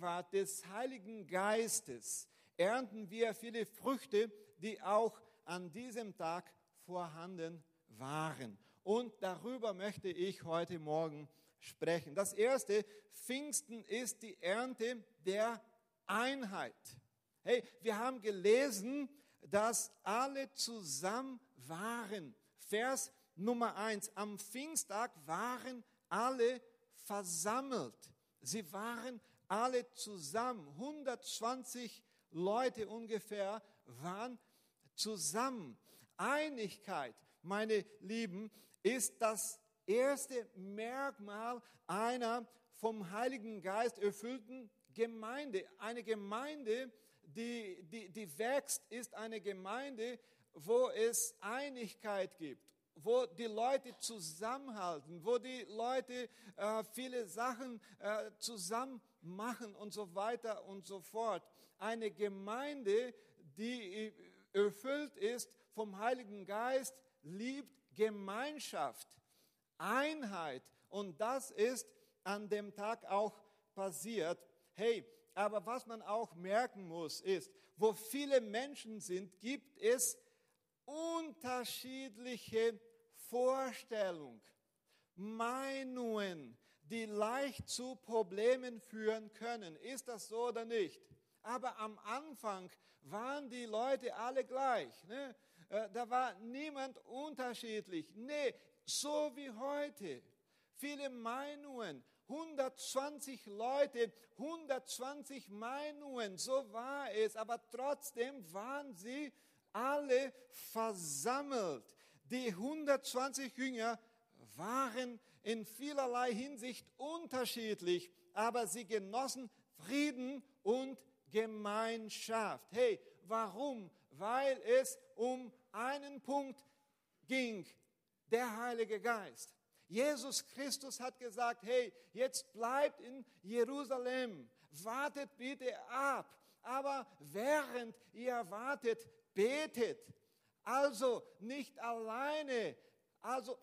Gegenwart des Heiligen Geistes ernten wir viele Früchte, die auch an diesem Tag vorhanden waren. Und darüber möchte ich heute Morgen sprechen. Das erste, Pfingsten ist die Ernte der Einheit. Hey, wir haben gelesen, dass alle zusammen waren. Vers Nummer eins. Am Pfingsttag waren alle versammelt. Sie waren alle zusammen. 120 Leute ungefähr waren zusammen. Einigkeit, meine Lieben, ist das erste Merkmal einer vom Heiligen Geist erfüllten Gemeinde. Eine Gemeinde, die, die, die wächst, ist eine Gemeinde, wo es Einigkeit gibt, wo die Leute zusammenhalten, wo die Leute äh, viele Sachen äh, zusammen machen und so weiter und so fort. Eine Gemeinde, die erfüllt ist vom Heiligen Geist, liebt Gemeinschaft, Einheit. Und das ist an dem Tag auch passiert. Hey, aber was man auch merken muss, ist, wo viele Menschen sind, gibt es unterschiedliche Vorstellungen, Meinungen, die leicht zu Problemen führen können. Ist das so oder nicht? Aber am Anfang waren die Leute alle gleich. Ne? Äh, da war niemand unterschiedlich. Nee, so wie heute. Viele Meinungen, 120 Leute, 120 Meinungen, so war es, aber trotzdem waren sie alle versammelt. Die 120 Jünger waren in vielerlei Hinsicht unterschiedlich, aber sie genossen Frieden und Gemeinschaft. Hey, warum? Weil es um einen Punkt ging, der Heilige Geist. Jesus Christus hat gesagt, hey, jetzt bleibt in Jerusalem, wartet bitte ab, aber während ihr wartet, betet. Also nicht alleine, also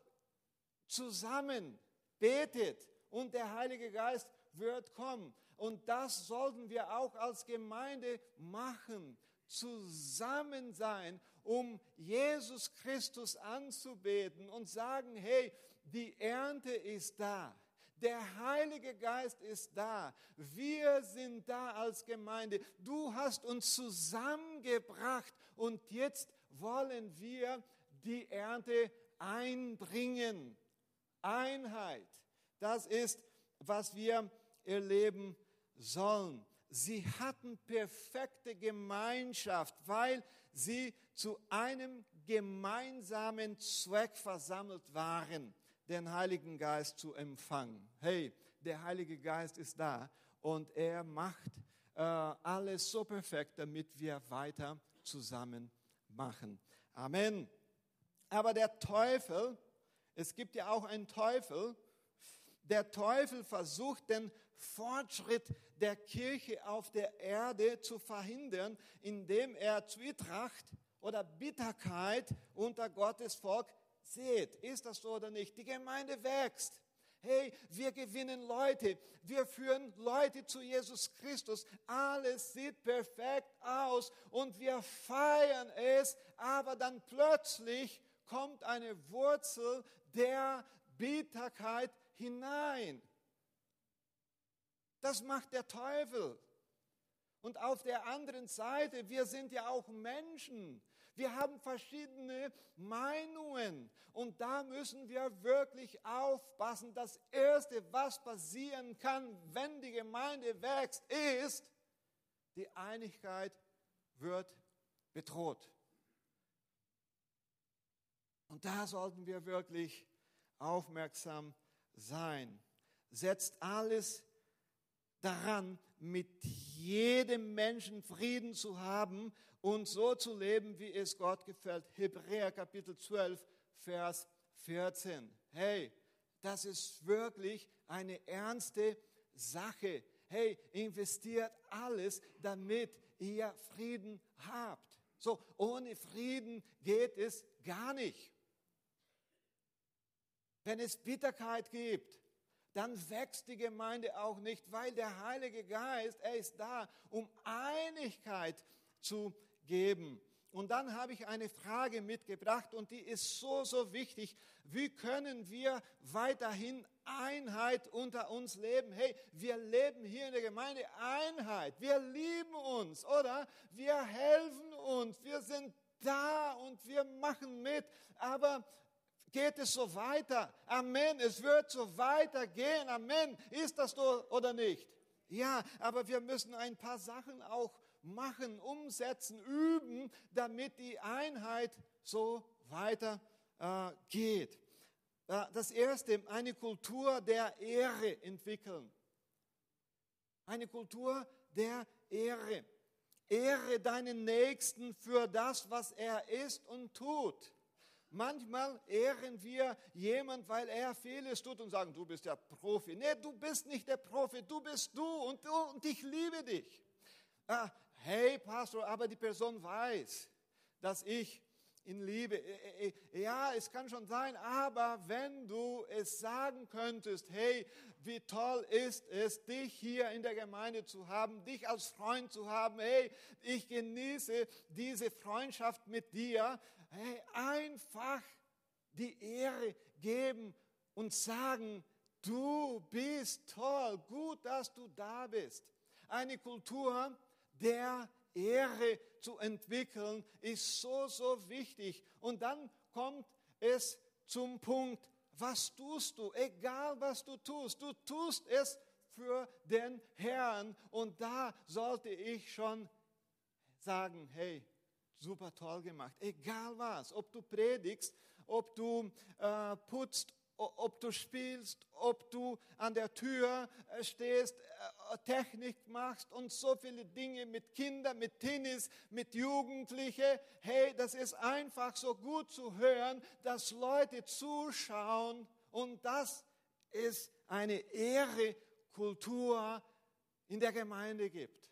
zusammen betet und der Heilige Geist wird kommen. Und das sollten wir auch als Gemeinde machen. Zusammen sein, um Jesus Christus anzubeten und sagen, hey, die Ernte ist da. Der Heilige Geist ist da. Wir sind da als Gemeinde. Du hast uns zusammengebracht und jetzt wollen wir die Ernte einbringen. Einheit. Das ist, was wir erleben sollen. Sie hatten perfekte Gemeinschaft, weil sie zu einem gemeinsamen Zweck versammelt waren den Heiligen Geist zu empfangen. Hey, der Heilige Geist ist da und er macht äh, alles so perfekt, damit wir weiter zusammen machen. Amen. Aber der Teufel, es gibt ja auch einen Teufel, der Teufel versucht den Fortschritt der Kirche auf der Erde zu verhindern, indem er Zwietracht oder Bitterkeit unter Gottes Volk Seht, ist das so oder nicht? Die Gemeinde wächst. Hey, wir gewinnen Leute, wir führen Leute zu Jesus Christus. Alles sieht perfekt aus und wir feiern es, aber dann plötzlich kommt eine Wurzel der Bitterkeit hinein. Das macht der Teufel. Und auf der anderen Seite, wir sind ja auch Menschen. Wir haben verschiedene Meinungen und da müssen wir wirklich aufpassen. Das Erste, was passieren kann, wenn die Gemeinde wächst, ist, die Einigkeit wird bedroht. Und da sollten wir wirklich aufmerksam sein. Setzt alles daran, mit jedem Menschen Frieden zu haben und so zu leben, wie es Gott gefällt. Hebräer Kapitel 12, Vers 14. Hey, das ist wirklich eine ernste Sache. Hey, investiert alles, damit ihr Frieden habt. So, ohne Frieden geht es gar nicht. Wenn es Bitterkeit gibt, dann wächst die Gemeinde auch nicht, weil der Heilige Geist, er ist da, um Einigkeit zu geben. Und dann habe ich eine Frage mitgebracht und die ist so, so wichtig. Wie können wir weiterhin Einheit unter uns leben? Hey, wir leben hier in der Gemeinde Einheit. Wir lieben uns, oder? Wir helfen uns. Wir sind da und wir machen mit. Aber geht es so weiter? Amen. Es wird so weitergehen. Amen. Ist das so oder nicht? Ja, aber wir müssen ein paar Sachen auch machen, umsetzen, üben, damit die Einheit so weiter äh. Äh, das erste, eine Kultur der Ehre entwickeln. Eine Kultur der Ehre. Ehre deinen Nächsten für das, was er ist und tut. Manchmal ehren wir jemand, weil er vieles tut und sagen, du bist der Profi. Nee, du bist nicht der Profi, du bist du und, du, und ich liebe dich. Ah, hey Pastor, aber die Person weiß, dass ich ihn liebe. Ja, es kann schon sein, aber wenn du es sagen könntest, hey, wie toll ist es, dich hier in der Gemeinde zu haben, dich als Freund zu haben, hey, ich genieße diese Freundschaft mit dir, hey, einfach die Ehre geben und sagen, du bist toll, gut, dass du da bist. Eine Kultur, der Ehre zu entwickeln, ist so, so wichtig. Und dann kommt es zum Punkt, was tust du? Egal was du tust, du tust es für den Herrn. Und da sollte ich schon sagen, hey, super toll gemacht. Egal was, ob du predigst, ob du äh, putzt, ob du spielst, ob du an der Tür äh, stehst, äh, Technik machst und so viele Dinge mit Kindern, mit Tennis, mit Jugendlichen. Hey, das ist einfach so gut zu hören, dass Leute zuschauen und das ist eine Ehre Kultur in der Gemeinde gibt.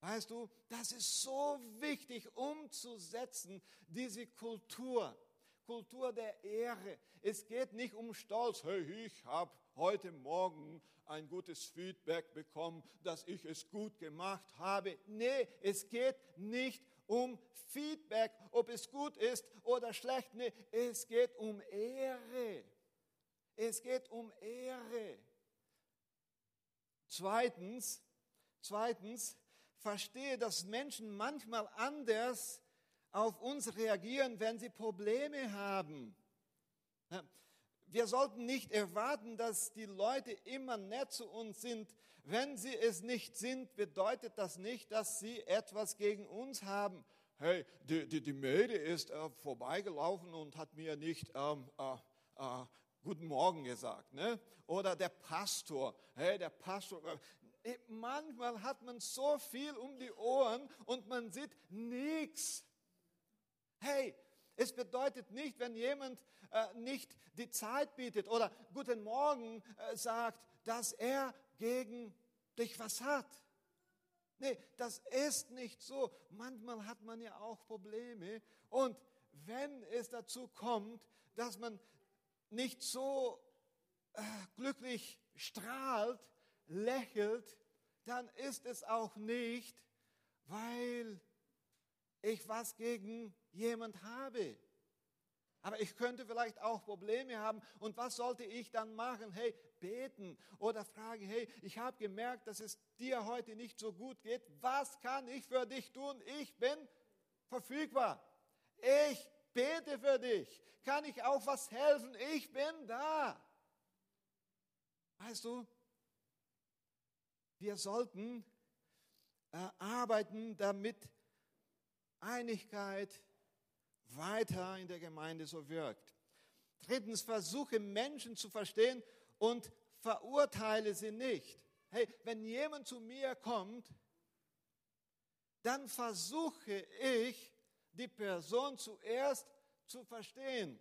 Weißt du, das ist so wichtig umzusetzen, diese Kultur. Kultur der Ehre. Es geht nicht um Stolz. Hey, ich habe heute Morgen ein gutes Feedback bekommen, dass ich es gut gemacht habe. Nee, es geht nicht um Feedback, ob es gut ist oder schlecht. Nee, es geht um Ehre. Es geht um Ehre. Zweitens, zweitens, verstehe, dass Menschen manchmal anders auf uns reagieren, wenn sie Probleme haben. Wir sollten nicht erwarten, dass die Leute immer nett zu uns sind. Wenn sie es nicht sind, bedeutet das nicht, dass sie etwas gegen uns haben. Hey, die, die, die Mäde ist äh, vorbeigelaufen und hat mir nicht ähm, äh, äh, Guten Morgen gesagt. Ne? Oder der Pastor. Hey, der Pastor. Manchmal hat man so viel um die Ohren und man sieht nichts. Hey, es bedeutet nicht, wenn jemand äh, nicht die Zeit bietet oder Guten Morgen äh, sagt, dass er gegen dich was hat. Nee, das ist nicht so. Manchmal hat man ja auch Probleme. Und wenn es dazu kommt, dass man nicht so äh, glücklich strahlt, lächelt, dann ist es auch nicht, weil ich was gegen jemand habe. Aber ich könnte vielleicht auch Probleme haben. Und was sollte ich dann machen? Hey, beten oder fragen, hey, ich habe gemerkt, dass es dir heute nicht so gut geht. Was kann ich für dich tun? Ich bin verfügbar. Ich bete für dich. Kann ich auch was helfen? Ich bin da. Weißt du, wir sollten äh, arbeiten, damit Einigkeit weiter in der Gemeinde so wirkt. Drittens, versuche Menschen zu verstehen und verurteile sie nicht. Hey, wenn jemand zu mir kommt, dann versuche ich, die Person zuerst zu verstehen.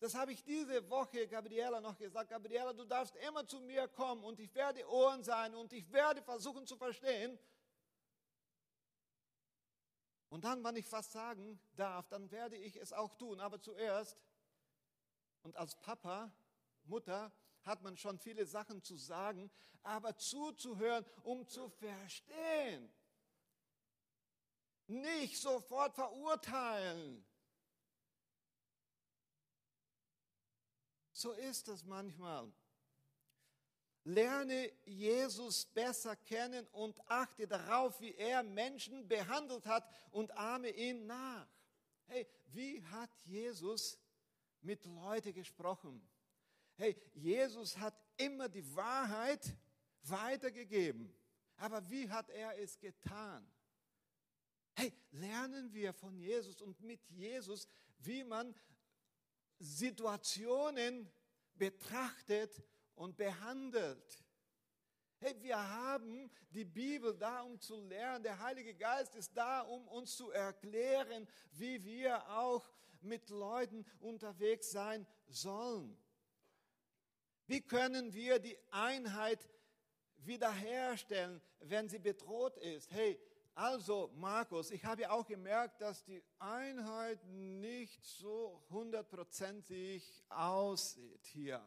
Das habe ich diese Woche Gabriela noch gesagt. Gabriela, du darfst immer zu mir kommen und ich werde Ohren sein und ich werde versuchen zu verstehen. Und dann, wenn ich was sagen darf, dann werde ich es auch tun. Aber zuerst, und als Papa, Mutter, hat man schon viele Sachen zu sagen, aber zuzuhören, um zu verstehen. Nicht sofort verurteilen. So ist es manchmal. Lerne Jesus besser kennen und achte darauf, wie er Menschen behandelt hat und ahme ihn nach. Hey, wie hat Jesus mit Leuten gesprochen? Hey, Jesus hat immer die Wahrheit weitergegeben. Aber wie hat er es getan? Hey, lernen wir von Jesus und mit Jesus, wie man Situationen betrachtet und behandelt. Hey, wir haben die Bibel da, um zu lernen. Der Heilige Geist ist da, um uns zu erklären, wie wir auch mit Leuten unterwegs sein sollen. Wie können wir die Einheit wiederherstellen, wenn sie bedroht ist? Hey, also Markus, ich habe auch gemerkt, dass die Einheit nicht so hundertprozentig aussieht hier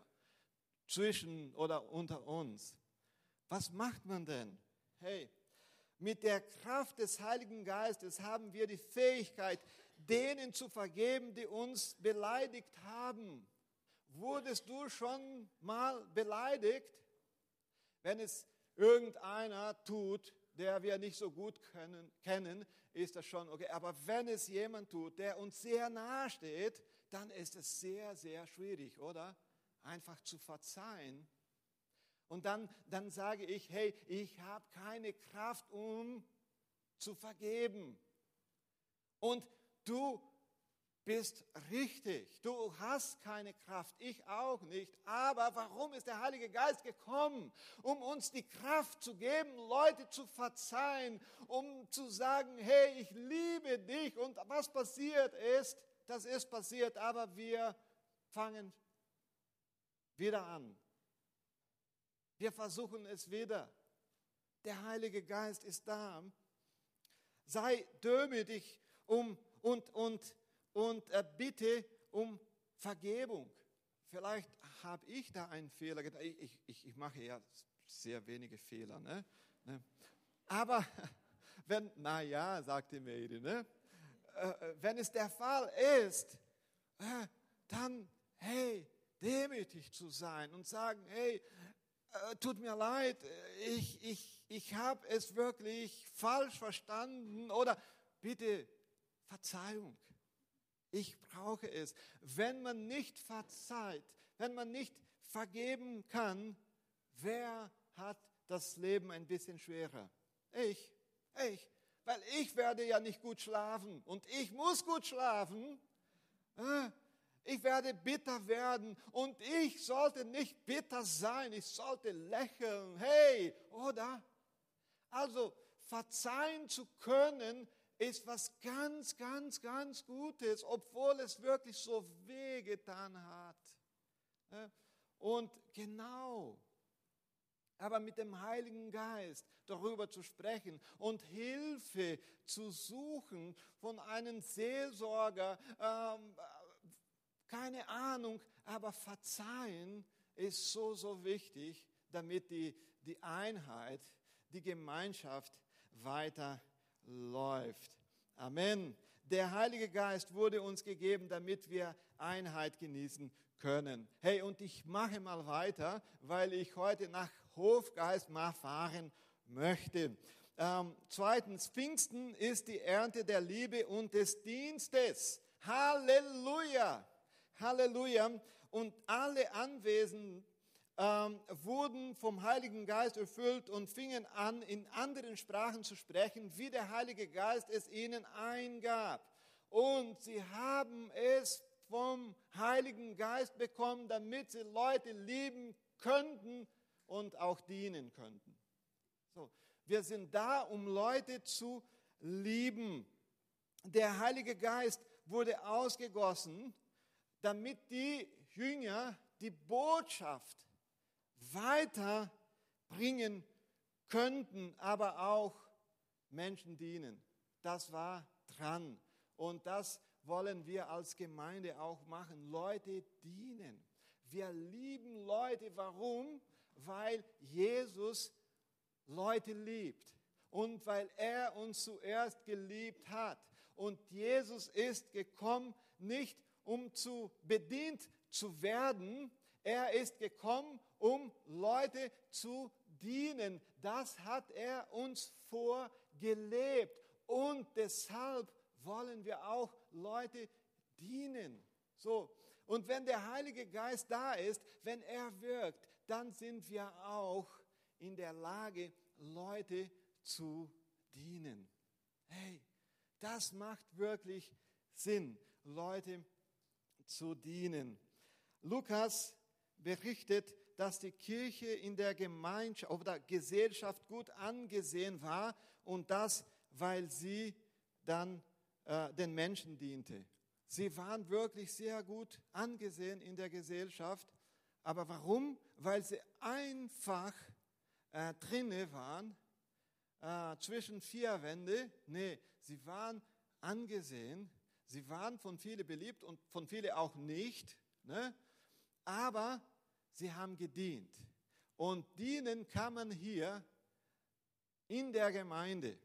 zwischen oder unter uns. Was macht man denn? Hey, mit der Kraft des Heiligen Geistes haben wir die Fähigkeit, denen zu vergeben, die uns beleidigt haben. Wurdest du schon mal beleidigt? Wenn es irgendeiner tut, der wir nicht so gut können, kennen, ist das schon okay. Aber wenn es jemand tut, der uns sehr nahe steht, dann ist es sehr, sehr schwierig, oder? einfach zu verzeihen. Und dann, dann sage ich, hey, ich habe keine Kraft, um zu vergeben. Und du bist richtig. Du hast keine Kraft, ich auch nicht. Aber warum ist der Heilige Geist gekommen? Um uns die Kraft zu geben, Leute zu verzeihen, um zu sagen, hey, ich liebe dich. Und was passiert ist, das ist passiert, aber wir fangen wieder an. Wir versuchen es wieder. Der Heilige Geist ist da. Sei demütig um, und, und, und äh, bitte um Vergebung. Vielleicht habe ich da einen Fehler getan. Ich, ich, ich mache ja sehr wenige Fehler. Ne? ne? Aber wenn, naja, sagte Mary, ne? Äh, äh, wenn es der Fall ist, dann, hey, demütig zu sein und sagen, hey, tut mir leid, ich, ich, ich habe es wirklich falsch verstanden oder bitte Verzeihung. Ich brauche es. Wenn man nicht verzeiht, wenn man nicht vergeben kann, wer hat das Leben ein bisschen schwerer? Ich, ich, weil ich werde ja nicht gut schlafen und ich muss gut schlafen. Äh, ich werde bitter werden und ich sollte nicht bitter sein, ich sollte lächeln. Hey, oder? Also verzeihen zu können ist was ganz, ganz, ganz Gutes, obwohl es wirklich so weh getan hat. Und genau, aber mit dem Heiligen Geist darüber zu sprechen und Hilfe zu suchen von einem Seelsorger, ähm, keine Ahnung, aber verzeihen ist so, so wichtig, damit die, die Einheit, die Gemeinschaft weiterläuft. Amen. Der Heilige Geist wurde uns gegeben, damit wir Einheit genießen können. Hey, und ich mache mal weiter, weil ich heute nach Hofgeist mal fahren möchte. Ähm, zweitens, Pfingsten ist die Ernte der Liebe und des Dienstes. Halleluja! Halleluja. Und alle Anwesenden ähm, wurden vom Heiligen Geist erfüllt und fingen an, in anderen Sprachen zu sprechen, wie der Heilige Geist es ihnen eingab. Und sie haben es vom Heiligen Geist bekommen, damit sie Leute lieben könnten und auch dienen könnten. So, wir sind da, um Leute zu lieben. Der Heilige Geist wurde ausgegossen damit die Jünger die Botschaft weiterbringen könnten, aber auch Menschen dienen. Das war dran. Und das wollen wir als Gemeinde auch machen. Leute dienen. Wir lieben Leute. Warum? Weil Jesus Leute liebt und weil er uns zuerst geliebt hat. Und Jesus ist gekommen, nicht um zu bedient zu werden, er ist gekommen, um Leute zu dienen. Das hat er uns vorgelebt. Und deshalb wollen wir auch Leute dienen. So. Und wenn der Heilige Geist da ist, wenn er wirkt, dann sind wir auch in der Lage, Leute zu dienen. Hey, das macht wirklich Sinn, Leute zu dienen. Lukas berichtet, dass die Kirche in der Gemeinschaft oder Gesellschaft gut angesehen war und das, weil sie dann äh, den Menschen diente. Sie waren wirklich sehr gut angesehen in der Gesellschaft. Aber warum? Weil sie einfach äh, drinne waren, äh, zwischen vier Wände. Nee, sie waren angesehen, sie waren von vielen beliebt und von vielen auch nicht. Ne? Aber sie haben gedient. Und dienen kann man hier in der Gemeinde.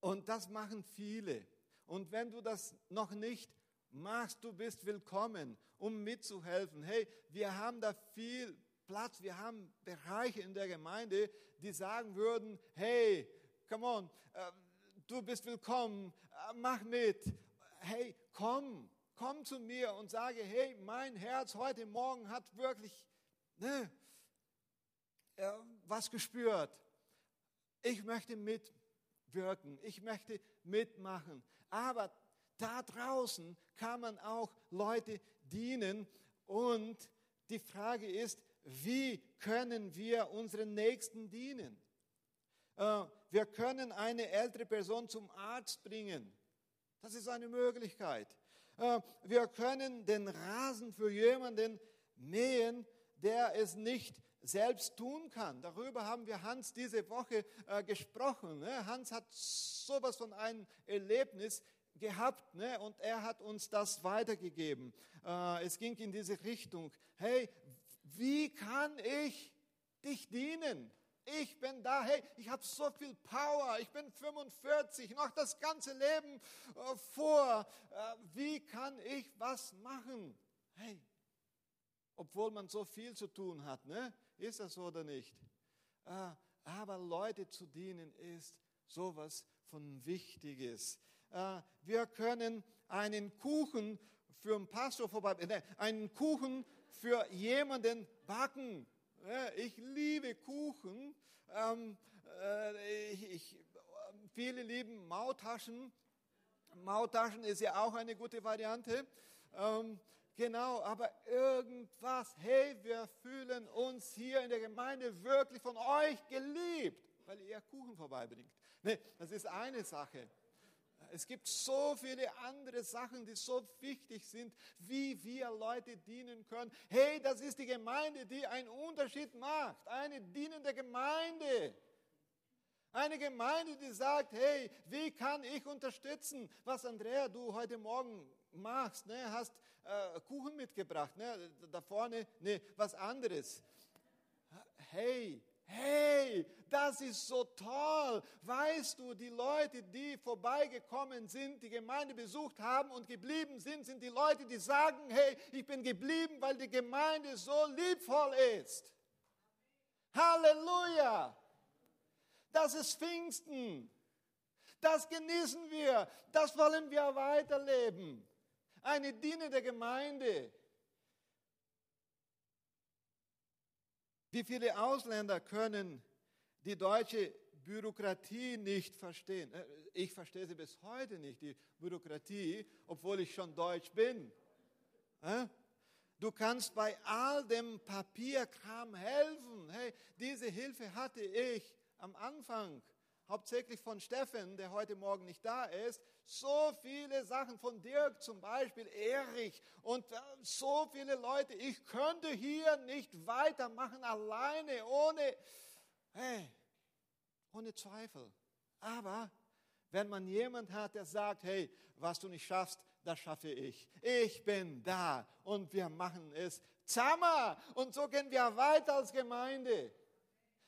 Und das machen viele. Und wenn du das noch nicht machst, du bist willkommen, um mitzuhelfen. Hey, wir haben da viel Platz, wir haben Bereiche in der Gemeinde, die sagen würden, hey, come on, äh, du bist willkommen, äh, mach mit. Hey, komm, komm zu mir und sage, hey, mein Herz heute Morgen hat wirklich ne, äh, was gespürt. Ich möchte mitwirken, ich möchte mitmachen. Aber da draußen kann man auch Leute dienen und die Frage ist, wie können wir unseren Nächsten dienen? Äh, wir können eine ältere Person zum Arzt bringen. Das ist eine Möglichkeit. Äh, wir können den Rasen für jemanden mähen, der es nicht selbst tun kann. Darüber haben wir Hans diese Woche äh, gesprochen. Ne? Hans hat sowas von einem Erlebnis gehabt ne? und er hat uns das weitergegeben. Äh, es ging in diese Richtung. Hey, wie kann ich dich dienen? Ich bin da, hey, ich habe so viel Power, ich bin 45, noch das ganze Leben äh, vor. Äh, wie kann ich was machen? Hey, obwohl man so viel zu tun hat, ne? Ist das so oder nicht? Äh, aber Leute zu dienen ist sowas von Wichtiges. Wir können einen Kuchen für einen Pastor vorbei, einen Kuchen für jemanden backen. Ich liebe Kuchen. Ähm, äh, viele lieben Mautaschen. Mautaschen ist ja auch eine gute Variante. Ähm, genau, aber irgendwas, hey, wir fühlen uns hier in der Gemeinde wirklich von euch geliebt, weil ihr Kuchen vorbeibringt. Nee, das ist eine Sache. Es gibt so viele andere Sachen, die so wichtig sind, wie wir Leute dienen können. Hey, das ist die Gemeinde, die einen Unterschied macht. Eine dienende Gemeinde. Eine Gemeinde, die sagt, hey, wie kann ich unterstützen, was Andrea, du heute Morgen machst? Ne? Hast äh, Kuchen mitgebracht, ne? da vorne, ne, was anderes. Hey, Hey, das ist so toll. Weißt du, die Leute, die vorbeigekommen sind, die Gemeinde besucht haben und geblieben sind, sind die Leute, die sagen, hey, ich bin geblieben, weil die Gemeinde so liebvoll ist. Halleluja. Das ist Pfingsten. Das genießen wir. Das wollen wir weiterleben. Eine dienende Gemeinde. Wie viele Ausländer können die deutsche Bürokratie nicht verstehen? Äh, ich verstehe sie bis heute nicht, die Bürokratie, obwohl ich schon deutsch bin. Äh? Du kannst bei all dem Papierkram helfen. Hey, diese Hilfe hatte ich am Anfang hauptsächlich von Steffen, der heute Morgen nicht da ist, so viele Sachen von Dirk zum Beispiel, Erich und äh, so viele Leute. Ich könnte hier nicht weitermachen alleine, ohne, hey, ohne Zweifel. Aber wenn man jemand hat, der sagt, hey, was du nicht schaffst, das schaffe ich. Ich bin da und wir machen es zusammen. Und so gehen wir weiter als Gemeinde.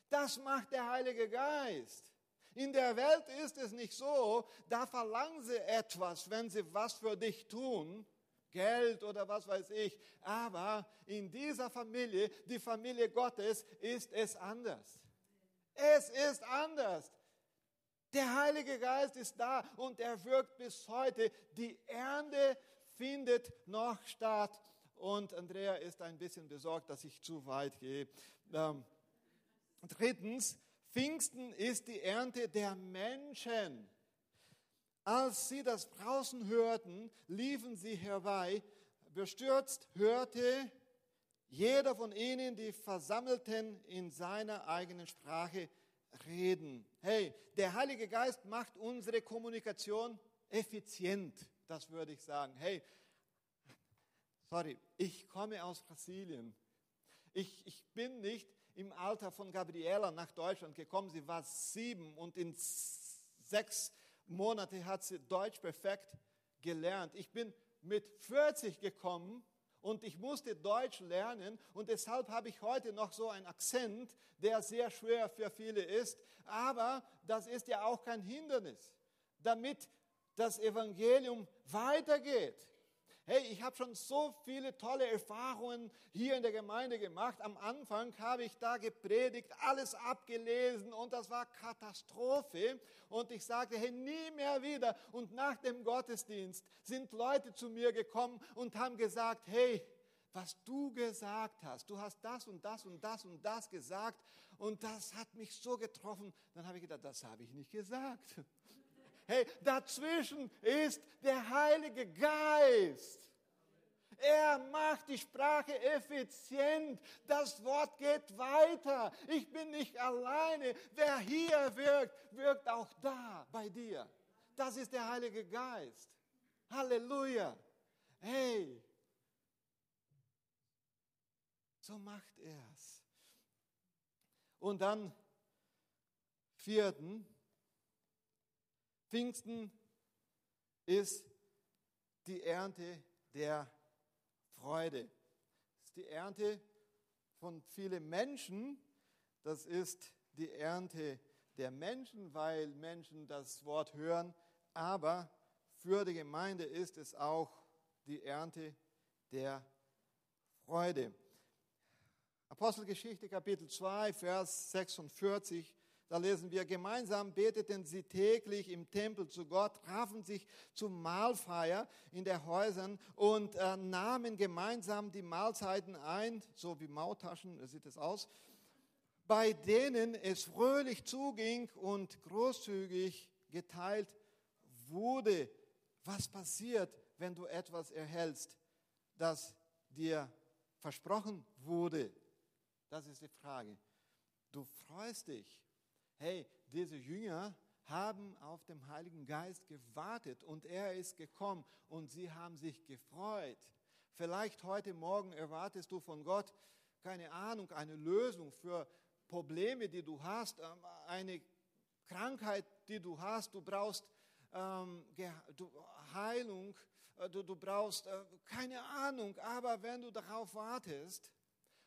Das macht der Heilige Geist. In der Welt ist es nicht so, da verlangen sie etwas, wenn sie was für dich tun, Geld oder was weiß ich. Aber in dieser Familie, die Familie Gottes, ist es anders. Es ist anders. Der Heilige Geist ist da und er wirkt bis heute. Die Ernte findet noch statt. Und Andrea ist ein bisschen besorgt, dass ich zu weit gehe. Ähm, drittens, Pfingsten ist die Ernte der Menschen. Als sie das draußen hörten, liefen sie herbei. Bestürzt hörte jeder von ihnen die Versammelten in seiner eigenen Sprache reden. Hey, der Heilige Geist macht unsere Kommunikation effizient, das würde ich sagen. Hey, sorry, ich komme aus Brasilien. Ich, ich bin nicht im Alter von Gabriela nach Deutschland gekommen. Sie war sieben und in sechs Monaten hat sie Deutsch perfekt gelernt. Ich bin mit 40 gekommen und ich musste Deutsch lernen und deshalb habe ich heute noch so einen Akzent, der sehr schwer für viele ist. Aber das ist ja auch kein Hindernis, damit das Evangelium weitergeht. Hey, ich habe schon so viele tolle Erfahrungen hier in der Gemeinde gemacht. Am Anfang habe ich da gepredigt, alles abgelesen und das war Katastrophe. Und ich sagte, hey, nie mehr wieder. Und nach dem Gottesdienst sind Leute zu mir gekommen und haben gesagt, hey, was du gesagt hast, du hast das und das und das und das gesagt und das hat mich so getroffen. Dann habe ich gedacht, das habe ich nicht gesagt. Hey, dazwischen ist der Heilige Geist. Er macht die Sprache effizient. Das Wort geht weiter. Ich bin nicht alleine. Wer hier wirkt, wirkt auch da bei dir. Das ist der Heilige Geist. Halleluja. Hey, so macht er es. Und dann vierten, Pfingsten ist die Ernte der Freude. Das ist die Ernte von vielen Menschen. Das ist die Ernte der Menschen, weil Menschen das Wort hören. Aber für die Gemeinde ist es auch die Ernte der Freude. Apostelgeschichte Kapitel 2, Vers 46 da lesen wir, gemeinsam beteten sie täglich im Tempel zu Gott, trafen sich zur Mahlfeier in den Häusern und äh, nahmen gemeinsam die Mahlzeiten ein, so wie Mautaschen sieht es aus, bei denen es fröhlich zuging und großzügig geteilt wurde. Was passiert, wenn du etwas erhältst, das dir versprochen wurde? Das ist die Frage. Du freust dich hey, diese Jünger haben auf den Heiligen Geist gewartet und er ist gekommen und sie haben sich gefreut. Vielleicht heute Morgen erwartest du von Gott, keine Ahnung, eine Lösung für Probleme, die du hast, ähm, eine Krankheit, die du hast. Du brauchst ähm, Heilung, äh, du, du brauchst äh, keine Ahnung, aber wenn du darauf wartest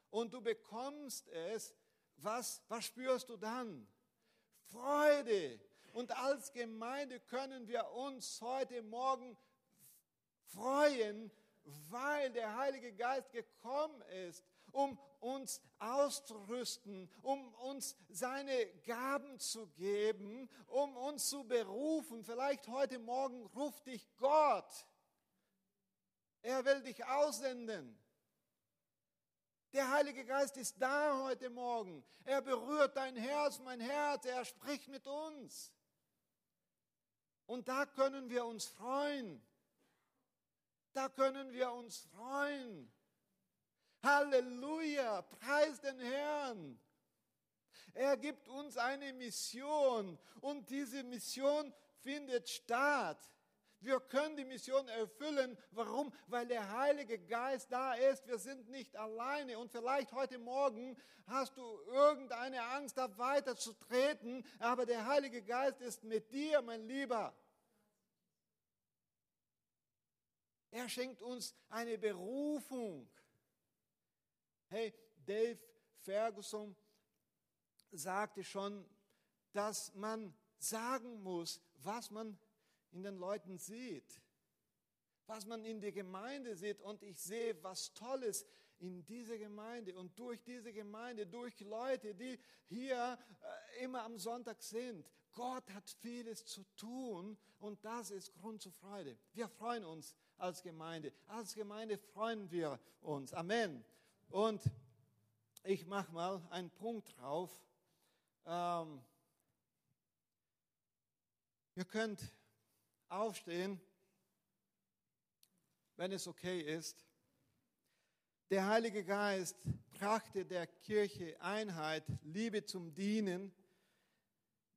und du bekommst es, was, was spürst du dann? Freude. Und als Gemeinde können wir uns heute Morgen freuen, weil der Heilige Geist gekommen ist, um uns auszurüsten, um uns seine Gaben zu geben, um uns zu berufen. Vielleicht heute Morgen ruft dich Gott. Er will dich aussenden. Der Heilige Geist ist da heute Morgen. Er berührt dein Herz, mein Herz. Er spricht mit uns. Und da können wir uns freuen. Da können wir uns freuen. Halleluja, preis den Herrn. Er gibt uns eine Mission und diese Mission findet statt. Wir können die Mission erfüllen. Warum? Weil der Heilige Geist da ist. Wir sind nicht alleine. Und vielleicht heute Morgen hast du irgendeine Angst, da weiterzutreten. Aber der Heilige Geist ist mit dir, mein Lieber. Er schenkt uns eine Berufung. Hey, Dave Ferguson sagte schon, dass man sagen muss, was man in den Leuten sieht, was man in der Gemeinde sieht. Und ich sehe was Tolles in dieser Gemeinde und durch diese Gemeinde, durch Leute, die hier äh, immer am Sonntag sind. Gott hat vieles zu tun und das ist Grund zur Freude. Wir freuen uns als Gemeinde. Als Gemeinde freuen wir uns. Amen. Und ich mache mal einen Punkt drauf. Ähm, ihr könnt aufstehen, wenn es okay ist. Der Heilige Geist brachte der Kirche Einheit, Liebe zum Dienen,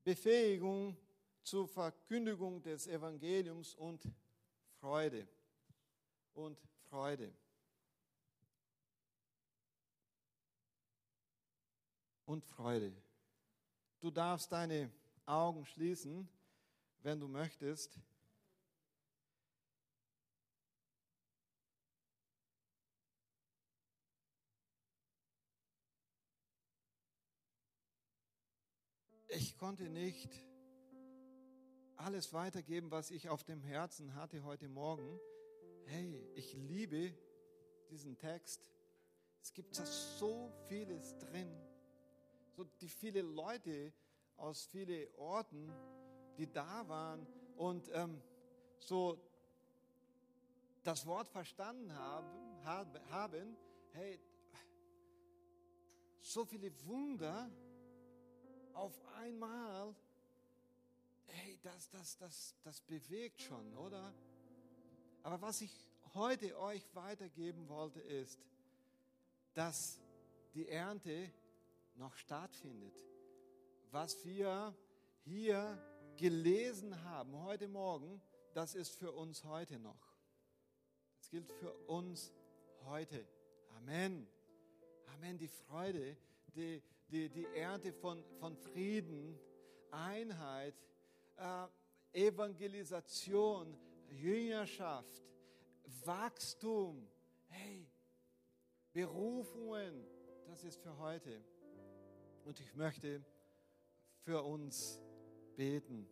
Befähigung zur Verkündigung des Evangeliums und Freude. Und Freude. Und Freude. Du darfst deine Augen schließen, wenn du möchtest. Ich konnte nicht alles weitergeben, was ich auf dem Herzen hatte heute Morgen. Hey, ich liebe diesen Text. Es gibt da so vieles drin. So die viele Leute aus vielen Orten, die da waren und ähm, so das Wort verstanden haben, haben, hey, so viele Wunder, auf einmal, hey, das, das, das, das bewegt schon, oder? Aber was ich heute euch weitergeben wollte, ist, dass die Ernte noch stattfindet. Was wir hier gelesen haben heute Morgen, das ist für uns heute noch. Das gilt für uns heute. Amen. Amen. Die Freude, die, die, die Ernte von, von Frieden, Einheit, äh, Evangelisation, Jüngerschaft, Wachstum, hey, Berufungen, das ist für heute. Und ich möchte für uns beten.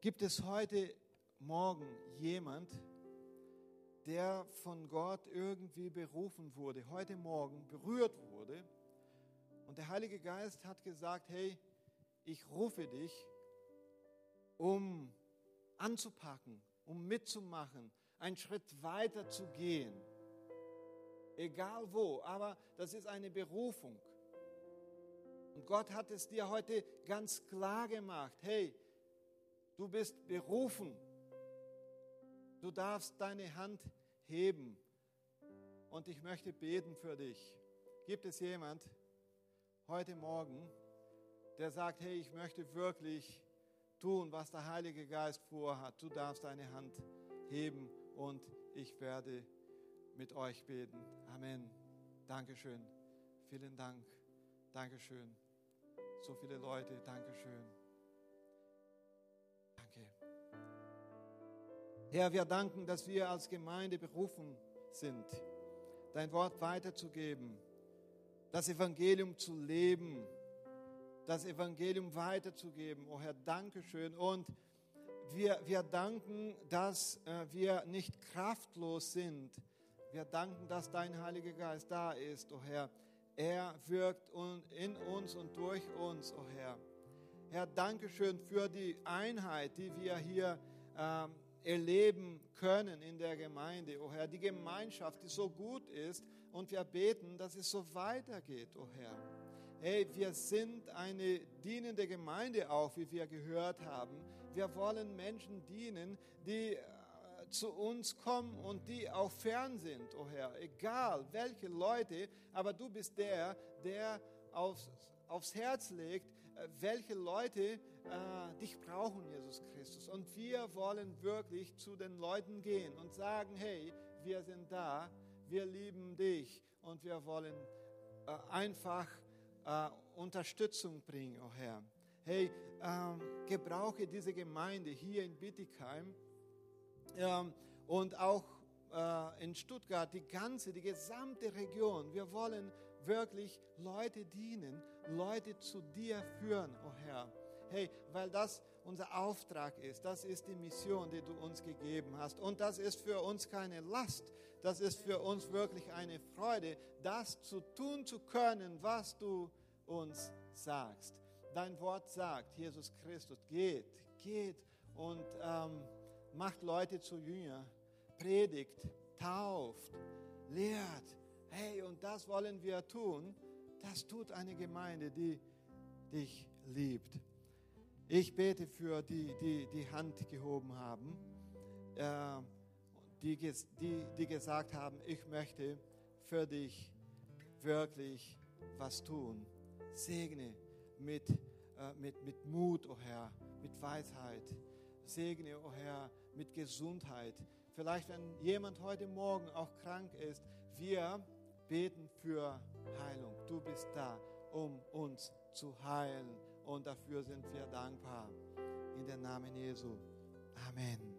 Gibt es heute Morgen jemand, der von Gott irgendwie berufen wurde, heute Morgen berührt wurde. Und der Heilige Geist hat gesagt, hey, ich rufe dich, um anzupacken, um mitzumachen, einen Schritt weiter zu gehen. Egal wo, aber das ist eine Berufung. Und Gott hat es dir heute ganz klar gemacht. Hey, du bist berufen Du darfst deine Hand heben und ich möchte beten für dich. Gibt es jemand heute Morgen, der sagt, hey, ich möchte wirklich tun, was der Heilige Geist vorhat? Du darfst deine Hand heben und ich werde mit euch beten. Amen. Dankeschön. Vielen Dank. Dankeschön. So viele Leute. Dankeschön. Herr, wir danken, dass wir als Gemeinde berufen sind, dein Wort weiterzugeben, das Evangelium zu leben, das Evangelium weiterzugeben. Oh Herr, danke schön. Und wir, wir danken, dass äh, wir nicht kraftlos sind. Wir danken, dass dein Heiliger Geist da ist, oh Herr. Er wirkt in uns und durch uns, oh Herr. Herr, danke schön für die Einheit, die wir hier ähm, erleben können in der Gemeinde, oh Herr. Die Gemeinschaft, die so gut ist und wir beten, dass es so weitergeht, oh Herr. Hey, wir sind eine dienende Gemeinde auch, wie wir gehört haben. Wir wollen Menschen dienen, die äh, zu uns kommen und die auch fern sind, oh Herr. Egal welche Leute, aber du bist der, der aufs, aufs Herz legt, äh, welche Leute äh, dich brauchen, Jesus Christus. Und wir wollen wirklich zu den Leuten gehen und sagen, hey, wir sind da, wir lieben dich und wir wollen äh, einfach äh, Unterstützung bringen, oh Herr. Hey, ähm, gebrauche diese Gemeinde hier in Bittigheim, ähm, und auch äh, in Stuttgart, die ganze, die gesamte Region. Wir wollen wirklich Leute dienen, Leute zu dir führen, oh Herr. Hey, weil das unser Auftrag ist, das ist die Mission, die du uns gegeben hast. Und das ist für uns keine Last, das ist für uns wirklich eine Freude, das zu tun zu können, was du uns sagst. Dein Wort sagt, Jesus Christus, geht, geht und ähm, macht Leute zu Jünger, predigt, tauft, lehrt. Hey, und das wollen wir tun. Das tut eine Gemeinde, die dich liebt. Ich bete für die, die die Hand gehoben haben, äh, die, die, die gesagt haben, ich möchte für dich wirklich was tun. Segne mit, äh, mit, mit Mut, oh Herr, mit Weisheit. Segne, oh Herr, mit Gesundheit. Vielleicht, wenn jemand heute Morgen auch krank ist, wir beten für Heilung. Du bist da, um uns zu heilen. Und dafür sind wir dankbar. In den Namen Jesu. Amen.